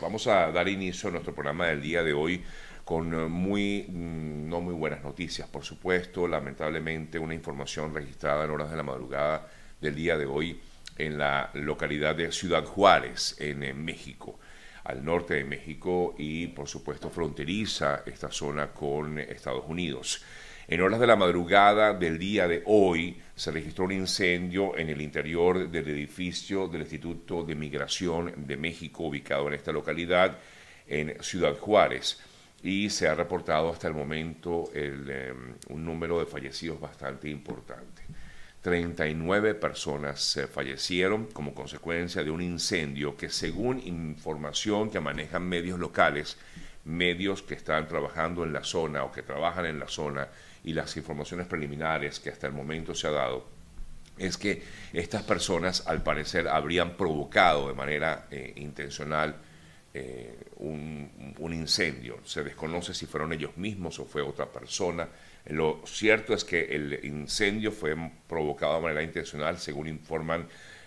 Vamos a dar inicio a nuestro programa del día de hoy con eh, muy, mm, no muy buenas noticias, por supuesto. Lamentablemente, una información registrada en horas de la madrugada del día de hoy en la localidad de Ciudad Juárez, en, en México, al norte de México y, por supuesto, fronteriza esta zona con Estados Unidos. En horas de la madrugada del día de hoy se registró un incendio en el interior del edificio del Instituto de Migración de México ubicado en esta localidad, en Ciudad Juárez, y se ha reportado hasta el momento em, un número de fallecidos bastante importante. 39 personas eh, fallecieron como consecuencia de un incendio que según información que manejan medios locales, medios que están trabajando en la zona o que trabajan en la zona, y las informaciones preliminares que hasta el momento se ha dado es que estas personas al parecer habrían provocado de manera eh, intencional eh, un, un, incendio. Se desconoce si fueron ellos mismos o fue otra persona. Lo cierto es que el incendio fue provocado de manera intencional, según informan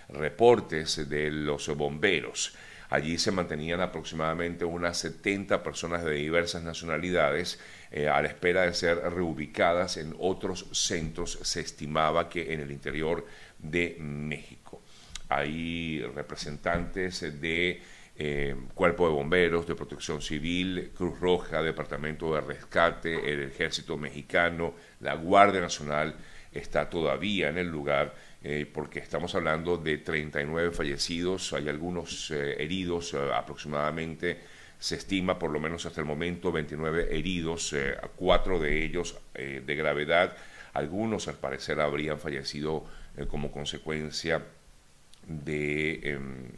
reportes de los bomberos. Allí se mantenían aproximadamente unas 70 personas de diversas nacionalidades eh, a la espera de ser reubicadas en otros centros, se estimaba que en el interior de México. Hay representantes de eh, Cuerpo de Bomberos, de Protección Civil, Cruz Roja, Departamento de Rescate, el Ejército Mexicano, la Guardia Nacional está todavía en el lugar eh, porque estamos hablando de 39 fallecidos, hay algunos eh, heridos, eh, aproximadamente se estima por lo menos hasta el momento 29 heridos, cuatro de ellos de gravedad, algunos al parecer habrían fallecido como consecuencia de em,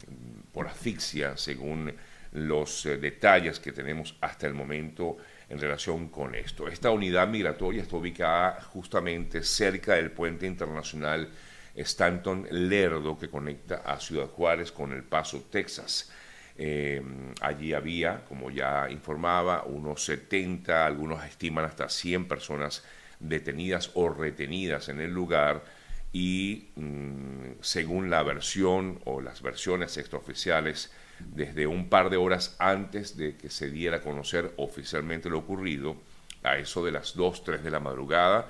por asfixia, según los detalles que tenemos hasta el momento en relación con esto. Esta unidad migratoria está ubicada justamente cerca del puente internacional Stanton Lerdo que conecta a Ciudad Juárez con El Paso, Texas. Eh, allí había, como ya informaba, unos 70, algunos estiman hasta 100 personas detenidas o retenidas en el lugar y mm, según la versión o las versiones extraoficiales, desde un par de horas antes de que se diera a conocer oficialmente lo ocurrido, a eso de las 2, 3 de la madrugada,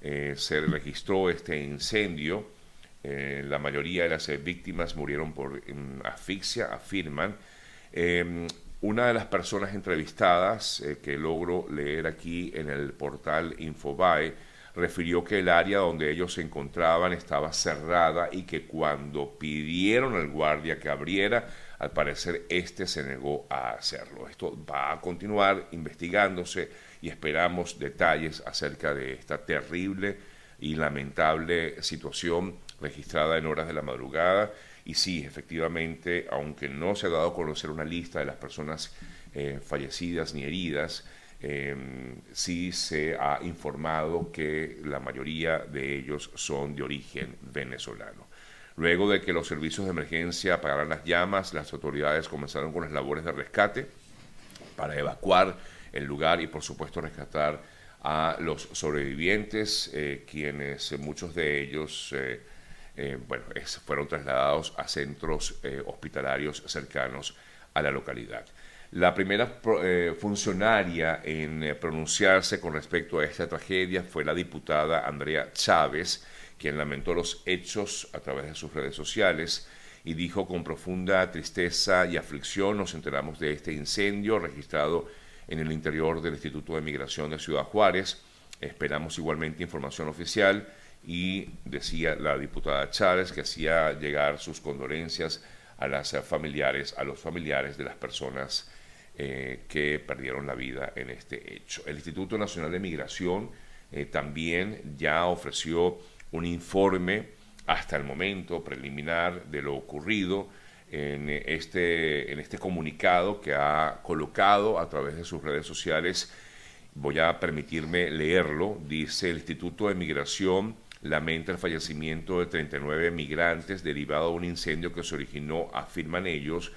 eh, se registró este incendio eh, la mayoría de las eh, víctimas murieron por mm, asfixia, afirman. Em, una de las personas entrevistadas que logro leer aquí en el portal Infobae refirió que el área donde ellos se encontraban estaba cerrada y que cuando pidieron al guardia que abriera, al parecer este se negó a hacerlo. Esto va a continuar investigándose y esperamos detalles acerca de esta terrible y lamentable situación registrada en horas de la madrugada. Y sí, efectivamente, aunque no se ha dado a conocer una lista de las personas eh, fallecidas ni heridas, em, sí se ha informado que la mayoría de ellos son de origen venezolano. Luego de que los servicios de emergencia apagaran las llamas, las autoridades comenzaron con las labores de rescate para evacuar el lugar y por supuesto rescatar a los sobrevivientes, eh, quienes muchos de ellos eh, eh, fueron trasladados a centros eh, hospitalarios cercanos a la localidad. La primera eh, funcionaria en pronunciarse con respecto a esta tragedia fue la diputada Andrea Chávez, quien lamentó los hechos a través de sus redes sociales y dijo con profunda tristeza y aflicción nos enteramos de este incendio registrado en el interior del Instituto de Migración de Ciudad Juárez. Esperamos igualmente información oficial y decía la diputada Chávez que hacía llegar sus condolencias a las familiares, a los familiares de las personas eh, que perdieron la vida en este hecho. El Instituto Nacional de Migración eh, también ya ofreció un informe hasta el momento preliminar de lo ocurrido en este, en este comunicado que ha colocado a través de sus redes sociales. Voy a permitirme leerlo. Dice el Instituto de Migración lamenta el fallecimiento de 39 migrantes derivado de un incendio que se originó, afirman ellos,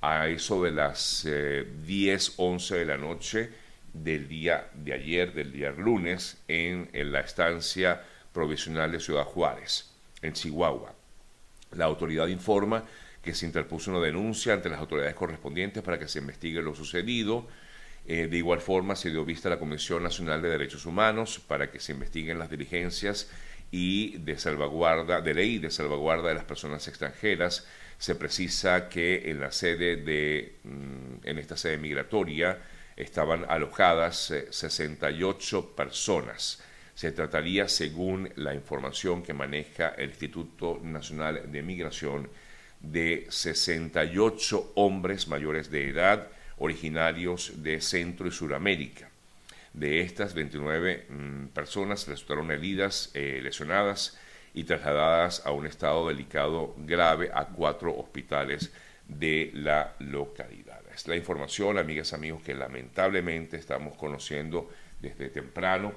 a eso de las 10, eh, 11 de la noche del día de ayer, del día lunes, en, en la estancia provisional de Ciudad Juárez, en Chihuahua. La autoridad informa que se interpuso una denuncia ante las autoridades correspondientes para que se investigue lo sucedido. Eh, de igual forma, se dio vista a la Comisión Nacional de Derechos Humanos para que se investiguen las diligencias y de salvaguarda, de ley de salvaguarda de las personas extranjeras. Se precisa que en la sede de, mm, en esta sede migratoria, estaban alojadas 68 eh, personas. Se trataría, según la información que maneja el Instituto Nacional de Migración, de 68 hombres mayores de edad originarios de Centro y Suramérica. De estas, 29 mm, personas resultaron heridas, eh, lesionadas y trasladadas a un estado delicado grave a cuatro hospitales de la localidad. Es la información, amigas, amigos, que lamentablemente estamos conociendo desde temprano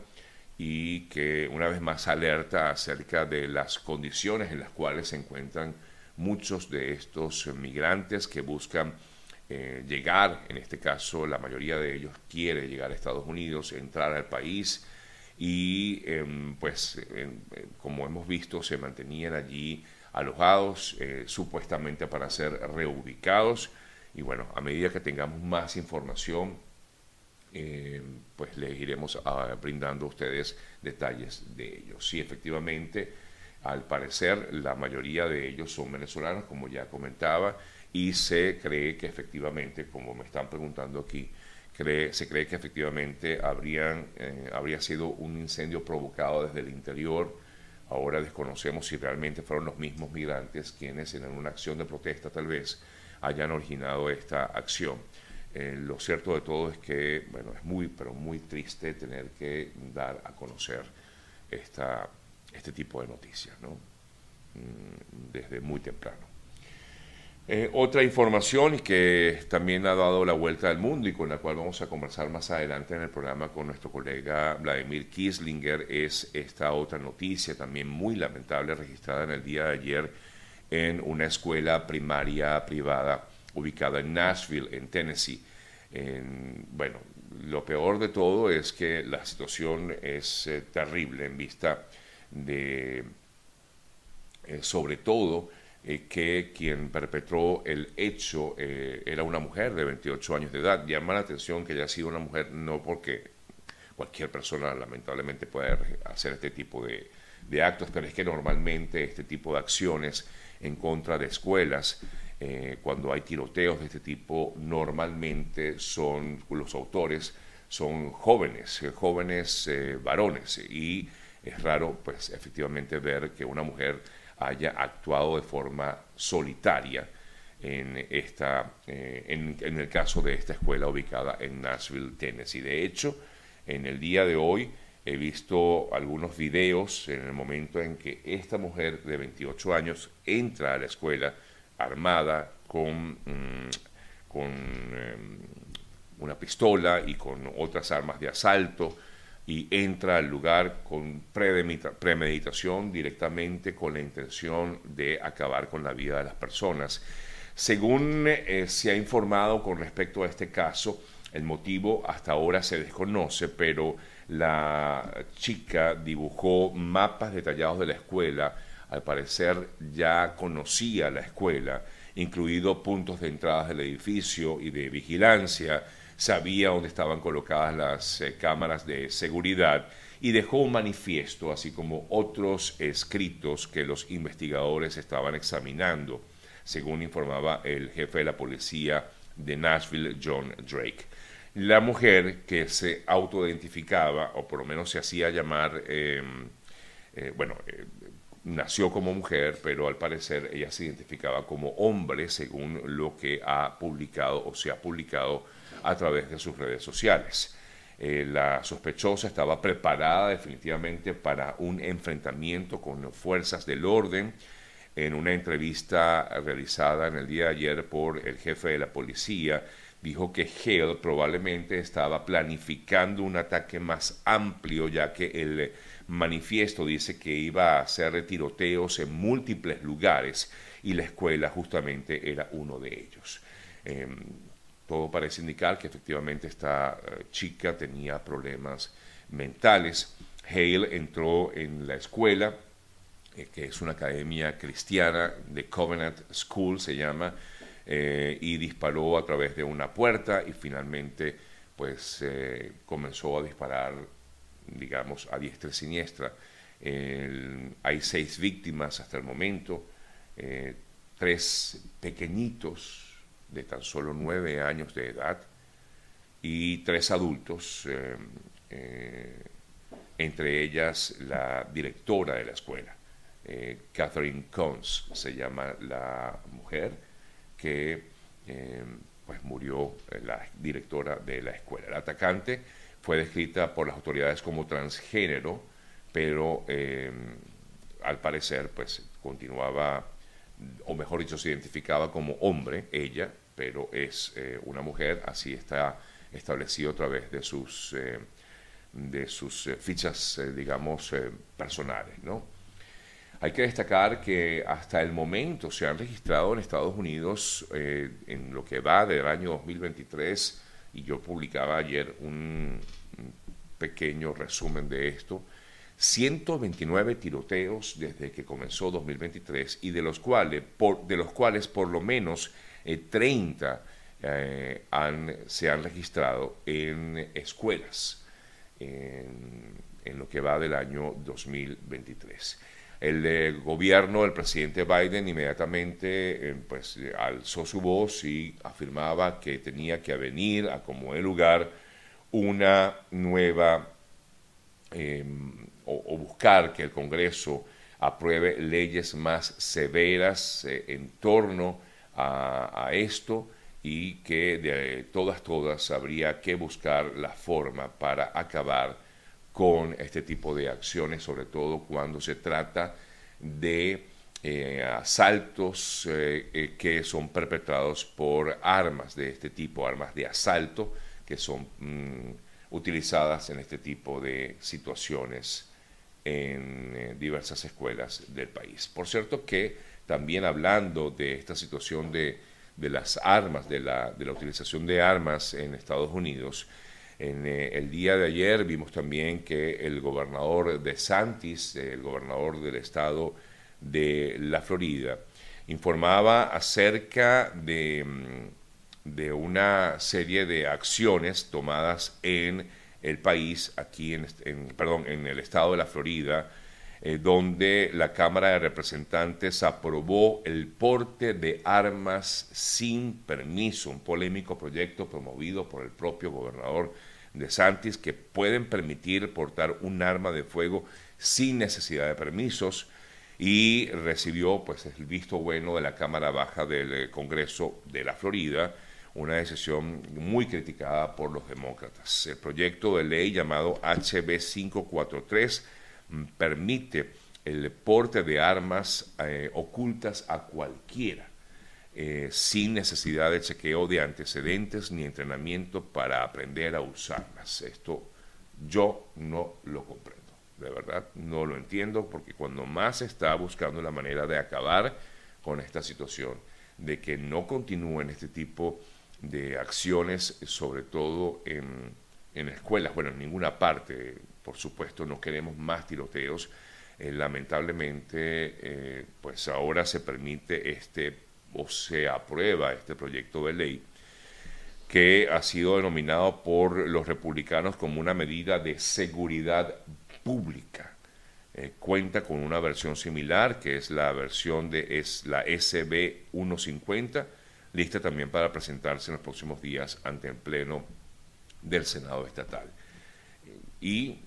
y que una vez más alerta acerca de las condiciones en las cuales se encuentran muchos de estos migrantes que buscan eh, llegar, en este caso la mayoría de ellos quiere llegar a Estados Unidos, entrar al país y em, pues como hemos visto se mantenían allí alojados eh, supuestamente para ser reubicados. Y bueno, a medida que tengamos más información em, pues les iremos ah, brindando a ustedes detalles de ellos. Sí, efectivamente, al parecer la mayoría de ellos son venezolanos, como ya comentaba, y se cree que efectivamente, como me están preguntando aquí, se cree que efectivamente habrían, eh, habría sido un incendio provocado desde el interior. Ahora desconocemos si realmente fueron los mismos migrantes quienes en una acción de protesta tal vez hayan originado esta acción. Eh, lo cierto de todo es que, bueno, es muy, pero muy triste tener que dar a conocer esta, este tipo de noticias, ¿no? Mm, desde muy temprano. Eh, otra información que también ha dado la vuelta al mundo y con la cual vamos a conversar más adelante en el programa con nuestro colega Vladimir Kislinger es esta otra noticia también muy lamentable registrada en el día de ayer en una escuela primaria privada ubicada en Nashville, en Tennessee. bueno, lo peor de todo es que la situación es eh, terrible en vista de, eh, sobre todo, eh, que quien perpetró el hecho era una mujer de 28 años de edad. Llama la atención que haya sido una mujer no porque cualquier persona lamentablemente puede hacer este tipo de, actos, pero es que normalmente este tipo de acciones en contra de escuelas, eh, cuando hay tiroteos de este tipo, normalmente son los autores son jóvenes, jóvenes varones y es raro pues efectivamente ver que una mujer haya actuado de forma solitaria en, esta, eh, en, el caso de esta escuela ubicada en Nashville, Tennessee. De hecho, en el día de hoy he visto algunos videos en el momento en que esta mujer de 28 años entra a la escuela armada con, mm, con em, una pistola y con otras armas de asalto y entra al lugar con premeditación directamente con la intención de acabar con la vida de las personas. Según eh, se ha informado con respecto a este caso, el motivo hasta ahora se desconoce, pero la chica dibujó mapas detallados de la escuela, al parecer ya conocía la escuela, incluido puntos de entradas del edificio y de vigilancia, sabía dónde estaban colocadas las eh, cámaras de seguridad y dejó un manifiesto, así como otros escritos que los investigadores estaban examinando, según informaba el jefe de la policía de Nashville, John Drake. La mujer que se autoidentificaba, o por lo menos se hacía llamar, em, eh, bueno, eh, nació como mujer, pero al parecer ella se identificaba como hombre, según lo que ha publicado o se ha publicado a través de sus redes sociales. Eh, la sospechosa estaba preparada definitivamente para un enfrentamiento con fuerzas del orden. En una entrevista realizada en el día de ayer por el jefe de la policía, dijo que Hale probablemente estaba planificando un ataque más amplio, ya que el manifiesto dice que iba a hacer tiroteos en múltiples lugares y la escuela justamente era uno de ellos. Em, todo parece indicar que efectivamente esta eh, chica tenía problemas mentales. Hale entró en la escuela que es una academia cristiana de Covenant School, se llama, y disparó a través de una puerta y finalmente pues comenzó a disparar, digamos, a diestra y siniestra. hay seis víctimas hasta el momento, tres pequeñitos de tan solo nueve años de edad y tres adultos, eh, eh, entre ellas la directora de la escuela, eh, Catherine Combs se llama la mujer que pues murió la directora de la escuela. El atacante fue descrita por las autoridades como transgénero, pero al parecer pues continuaba o mejor dicho, se identificaba como hombre, ella, pero es eh, una mujer, así está establecido a través de sus, eh, de sus eh, fichas, digamos, personales. Hay que destacar que hasta el momento se han registrado en Estados Unidos, en lo que va del año 2023, y yo publicaba ayer un pequeño resumen de esto, 129 tiroteos desde que comenzó 2023 y de los cuales por, de los cuales por lo menos 30 eh, eh, se han registrado en escuelas en, lo que va del año 2023. El eh, gobierno, el presidente Biden inmediatamente pues, alzó su voz y afirmaba que tenía que venir a como el lugar una nueva em, o, buscar que el Congreso apruebe leyes más severas eh, en torno a, esto y que de todas, todas habría que buscar la forma para acabar con este tipo de acciones, sobre todo cuando se trata de eh, asaltos eh, que son perpetrados por armas de este tipo, armas de asalto que son mm, utilizadas en este tipo de situaciones en eh, diversas escuelas del país. Por cierto que también hablando de esta situación de, las armas, de la, de la, utilización de armas en Estados Unidos, en eh, el día de ayer vimos también que el gobernador de Santis, el gobernador del estado de la Florida, informaba acerca de, mm, una serie de acciones tomadas en el país, aquí en, perdón, en el estado de la Florida, eh, donde la Cámara de Representantes aprobó el porte de armas sin permiso, un polémico proyecto promovido por el propio gobernador de Santis que pueden permitir portar un arma de fuego sin necesidad de permisos y recibió pues el visto bueno de la Cámara Baja del eh, Congreso de la Florida una decisión muy criticada por los demócratas. El proyecto de ley llamado HB 543 mm, permite el porte de armas eh, ocultas a cualquiera, eh, sin necesidad de chequeo de antecedentes ni entrenamiento para aprender a usarlas. Esto yo no lo comprendo, de verdad no lo entiendo, porque cuando más está buscando la manera de acabar con esta situación, de que no continúen este tipo de acciones, sobre todo en, en, escuelas, bueno, en ninguna parte, por supuesto, no queremos más tiroteos. Eh, lamentablemente, eh, pues ahora se permite este o se aprueba este proyecto de ley que ha sido denominado por los republicanos como una medida de seguridad pública. Eh, cuenta con una versión similar, que es la versión de es la SB 150, lista también para presentarse en los próximos días ante el Pleno del Senado Estatal. Y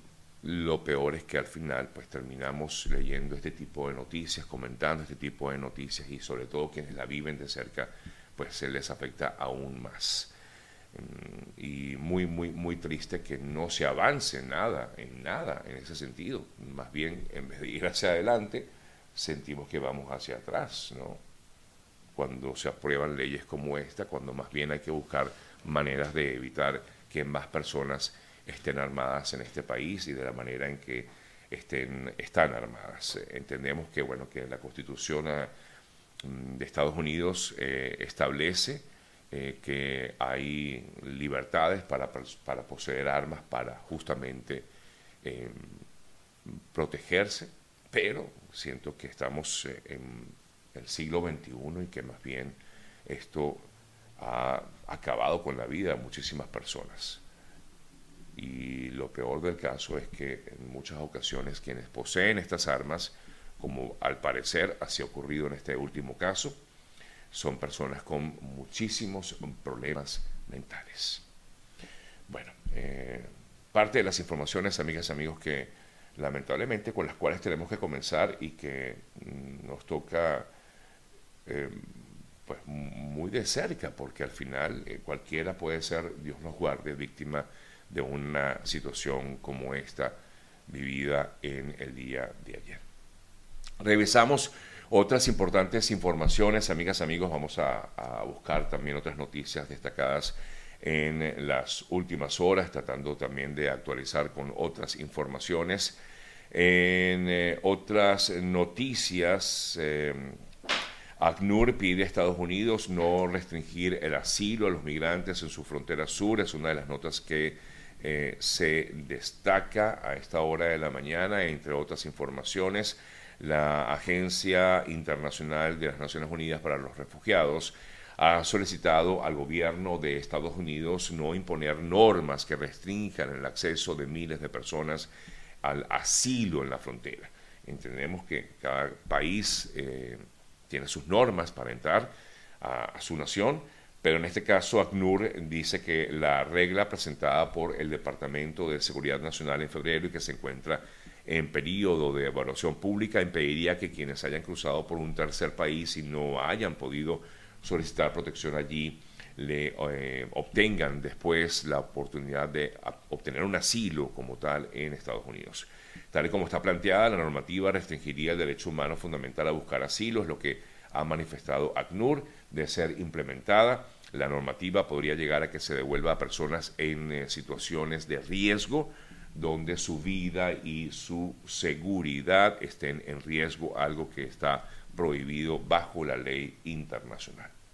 lo peor es que al final pues terminamos leyendo este tipo de noticias, comentando este tipo de noticias y sobre todo quienes la viven de cerca pues se les afecta aún más. Mm, y muy, muy, muy triste que no se avance nada, en nada en ese sentido. Más bien, en vez de ir hacia adelante, sentimos que vamos hacia atrás, ¿no? cuando se aprueban leyes como esta, cuando más bien hay que buscar maneras de evitar que más personas estén armadas en este país y de la manera en que estén, están armadas. Entendemos que, bueno, que la Constitución ah, mm, de Estados Unidos eh, establece eh, que hay libertades para, para, poseer armas para justamente em, protegerse, pero siento que estamos eh, en el siglo XXI y que más bien esto ha acabado con la vida de muchísimas personas. Y lo peor del caso es que en muchas ocasiones quienes poseen estas armas, como al parecer así ha ocurrido en este último caso, son personas con muchísimos problemas mentales. Bueno, eh, parte de las informaciones, amigas y amigos, que lamentablemente con las cuales tenemos que comenzar y que mm, nos toca eh, pues muy de cerca, porque al final eh, cualquiera puede ser, Dios nos guarde, víctima de una situación como esta vivida en el día de ayer. Revisamos otras importantes informaciones, amigas, amigos, vamos a, buscar también otras noticias destacadas en las últimas horas, tratando también de actualizar con otras informaciones. En eh, otras noticias, eh, ACNUR pide a Estados Unidos no restringir el asilo a los migrantes en su frontera sur, es una de las notas que eh, se destaca a esta hora de la mañana, entre otras informaciones la Agencia Internacional de las Naciones Unidas para los Refugiados ha solicitado al gobierno de Estados Unidos no imponer normas que restrinjan el acceso de miles de personas al asilo en la frontera. Entendemos que cada país eh, tiene sus normas para entrar a, su nación, pero en este caso ACNUR dice que la regla presentada por el Departamento de Seguridad Nacional en febrero y que se encuentra en periodo de evaluación pública impediría que quienes hayan cruzado por un tercer país y no hayan podido solicitar protección allí eh, obtengan después la oportunidad de obtener un asilo como tal en Estados Unidos. Tal y como está planteada, la normativa restringiría el derecho humano fundamental a buscar asilo, es lo que ha manifestado ACNUR de ser implementada. La normativa podría llegar a que se devuelva a personas en eh, situaciones de riesgo donde su vida y su seguridad estén en riesgo, algo que está prohibido bajo la ley internacional.